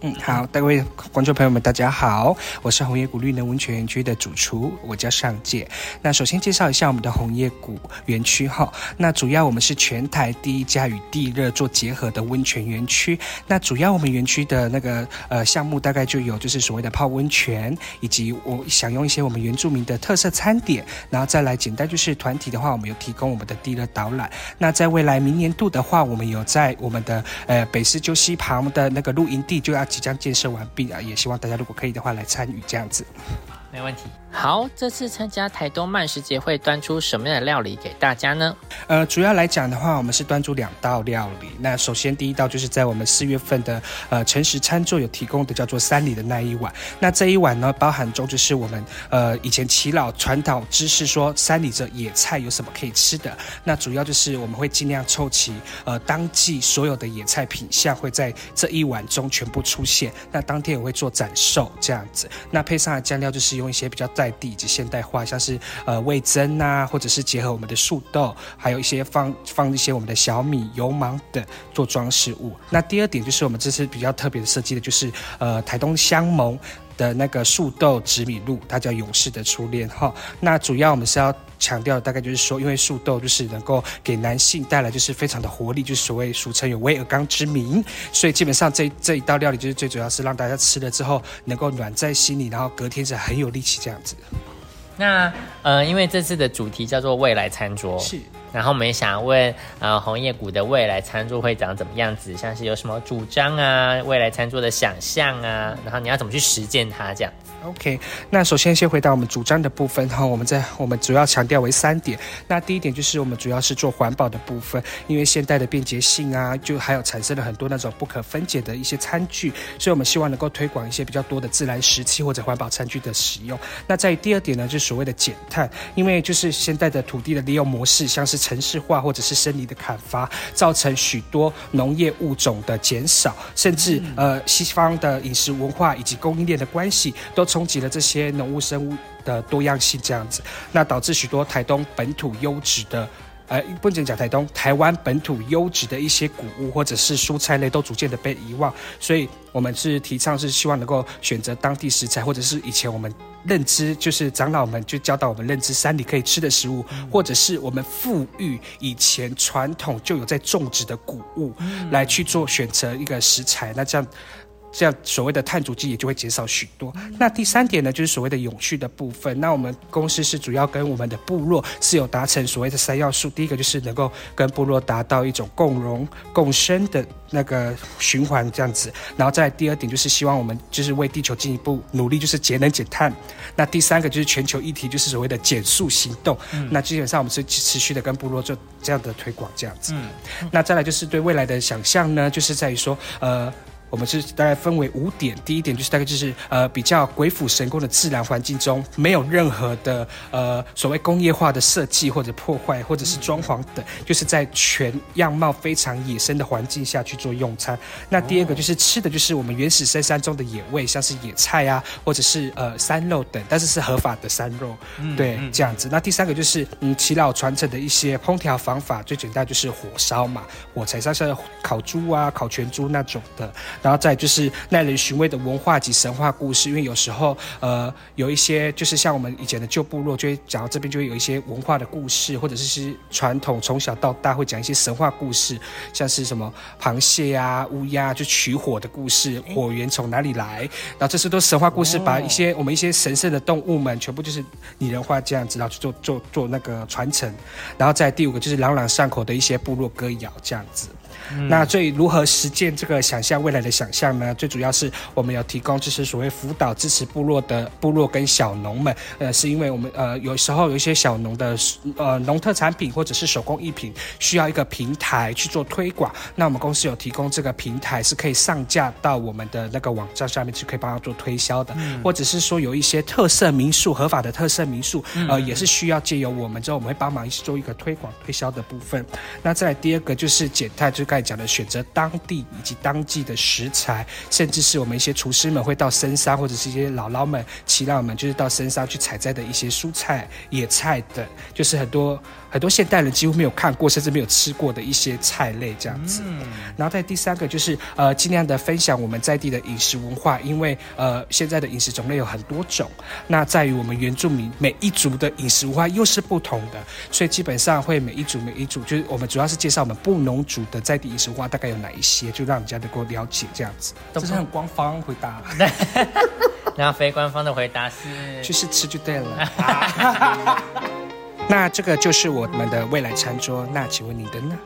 嗯，好，各位观众朋友们，大家好，我是红叶谷绿能温泉园区的主厨，我叫尚介。那首先介绍一下我们的红叶谷园区哈，那主要我们是全台第一家与地热做结合的温泉园区。那主要我们园区的那个呃项目大概就有就是所谓的泡温泉，以及我享用一些我们原住民的特色餐点，然后再来简单就是团体的话，我们有提供我们的地热导览。那在未来明年度的话，我们有在我们的呃北市鸠溪旁的那个露营地就要。即将建设完毕啊，也希望大家如果可以的话来参与这样子，没问题。好，这次参加台东慢食节会端出什么样的料理给大家呢？呃，主要来讲的话，我们是端出两道料理。那首先第一道就是在我们四月份的呃诚实餐桌有提供的叫做山里的那一碗。那这一碗呢，包含中就是我们呃以前耆老传导知识说山里这野菜有什么可以吃的。那主要就是我们会尽量凑齐呃当季所有的野菜品相会在这一碗中全部出现。那当天也会做展售这样子。那配上的酱料就是用一些比较淡在地以及现代化，像是呃味增呐，或者是结合我们的树豆，还有一些放放一些我们的小米、油芒等做装饰物。那第二点就是我们这次比较特别的设计的，就是呃台东香盟的那个树豆紫米露，它叫勇士的初恋哈。那主要我们是要强调，大概就是说，因为树豆就是能够给男性带来就是非常的活力，就是所谓俗称有威尔刚之名，所以基本上这这一道料理就是最主要是让大家吃了之后能够暖在心里，然后隔天是很有力气这样子。那呃，因为这次的主题叫做未来餐桌，是。然后我们也想问，呃，红叶谷的未来餐桌会长怎么样子？像是有什么主张啊，未来餐桌的想象啊，然后你要怎么去实践它这样？OK，那首先先回答我们主张的部分哈，我们在我们主要强调为三点。那第一点就是我们主要是做环保的部分，因为现代的便捷性啊，就还有产生了很多那种不可分解的一些餐具，所以我们希望能够推广一些比较多的自然食器或者环保餐具的使用。那在第二点呢，就是所谓的减碳，因为就是现在的土地的利用模式，像是城市化或者是森林的砍伐，造成许多农业物种的减少，甚至呃西方的饮食文化以及供应链的关系都。冲击了这些农物生物的多样性，这样子，那导致许多台东本土优质的，呃，不仅讲台东，台湾本土优质的一些谷物或者是蔬菜类都逐渐的被遗忘，所以我们是提倡是希望能够选择当地食材，或者是以前我们认知就是长老们就教导我们认知山里可以吃的食物，或者是我们富裕以前传统就有在种植的谷物来去做选择一个食材，那这样。这样所谓的碳足迹也就会减少许多。那第三点呢，就是所谓的永续的部分。那我们公司是主要跟我们的部落是有达成所谓的三要素。第一个就是能够跟部落达到一种共荣共生的那个循环这样子。然后再第二点就是希望我们就是为地球进一步努力，就是节能减碳。那第三个就是全球议题，就是所谓的减速行动。那基本上我们是持续的跟部落做这样的推广这样子。那再来就是对未来的想象呢，就是在于说呃。我们是大概分为五点，第一点就是大概就是呃比较鬼斧神工的自然环境中，没有任何的呃所谓工业化的设计或者破坏或者是装潢等，就是在全样貌非常野生的环境下去做用餐。那第二个就是吃的就是我们原始深山中的野味，像是野菜啊，或者是呃山肉等，但是是合法的山肉，对这样子。那第三个就是嗯耆老传承的一些烹调方法，最简单就是火烧嘛，火柴上是烤猪啊，烤全猪那种的。然后再就是耐人寻味的文化及神话故事，因为有时候呃有一些就是像我们以前的旧部落，就会讲到这边就会有一些文化的故事，或者是是传统从小到大会讲一些神话故事，像是什么螃蟹啊、乌鸦就取火的故事，火源从哪里来？然后这些都神话故事，把一些我们一些神圣的动物们全部就是拟人化这样子，然后去做做做那个传承。然后再第五个就是朗朗上口的一些部落歌谣这样子。那最如何实践这个想象未来的想象呢？最主要是我们有提供就是所谓辅导支持部落的部落跟小农们，呃，是因为我们呃有时候有一些小农的呃农特产品或者是手工艺品需要一个平台去做推广，那我们公司有提供这个平台是可以上架到我们的那个网站上面去，可以帮他做推销的，或者是说有一些特色民宿合法的特色民宿，呃，也是需要借由我们之后我们会帮忙做一个推广推销的部分。那再第二个就是减碳就。就刚才讲的选择当地以及当季的食材，甚至是我们一些厨师们会到深山或者是一些姥姥们、耆老们，就是到深山去采摘的一些蔬菜、野菜等，就是很多很多现代人几乎没有看过，甚至没有吃过的一些菜类这样子。然后在第三个就是呃，尽量的分享我们在地的饮食文化，因为呃现在的饮食种类有很多种，那在于我们原住民每一族的饮食文化又是不同的，所以基本上会每一组每一组，就是我们主要是介绍我们布农族的在地饮食文化大概有哪一些，就让人家能够了解这样子。这是很官方回答。然后非官方的回答是，就是吃就对了。那这个就是我们的未来餐桌，那请问你的呢？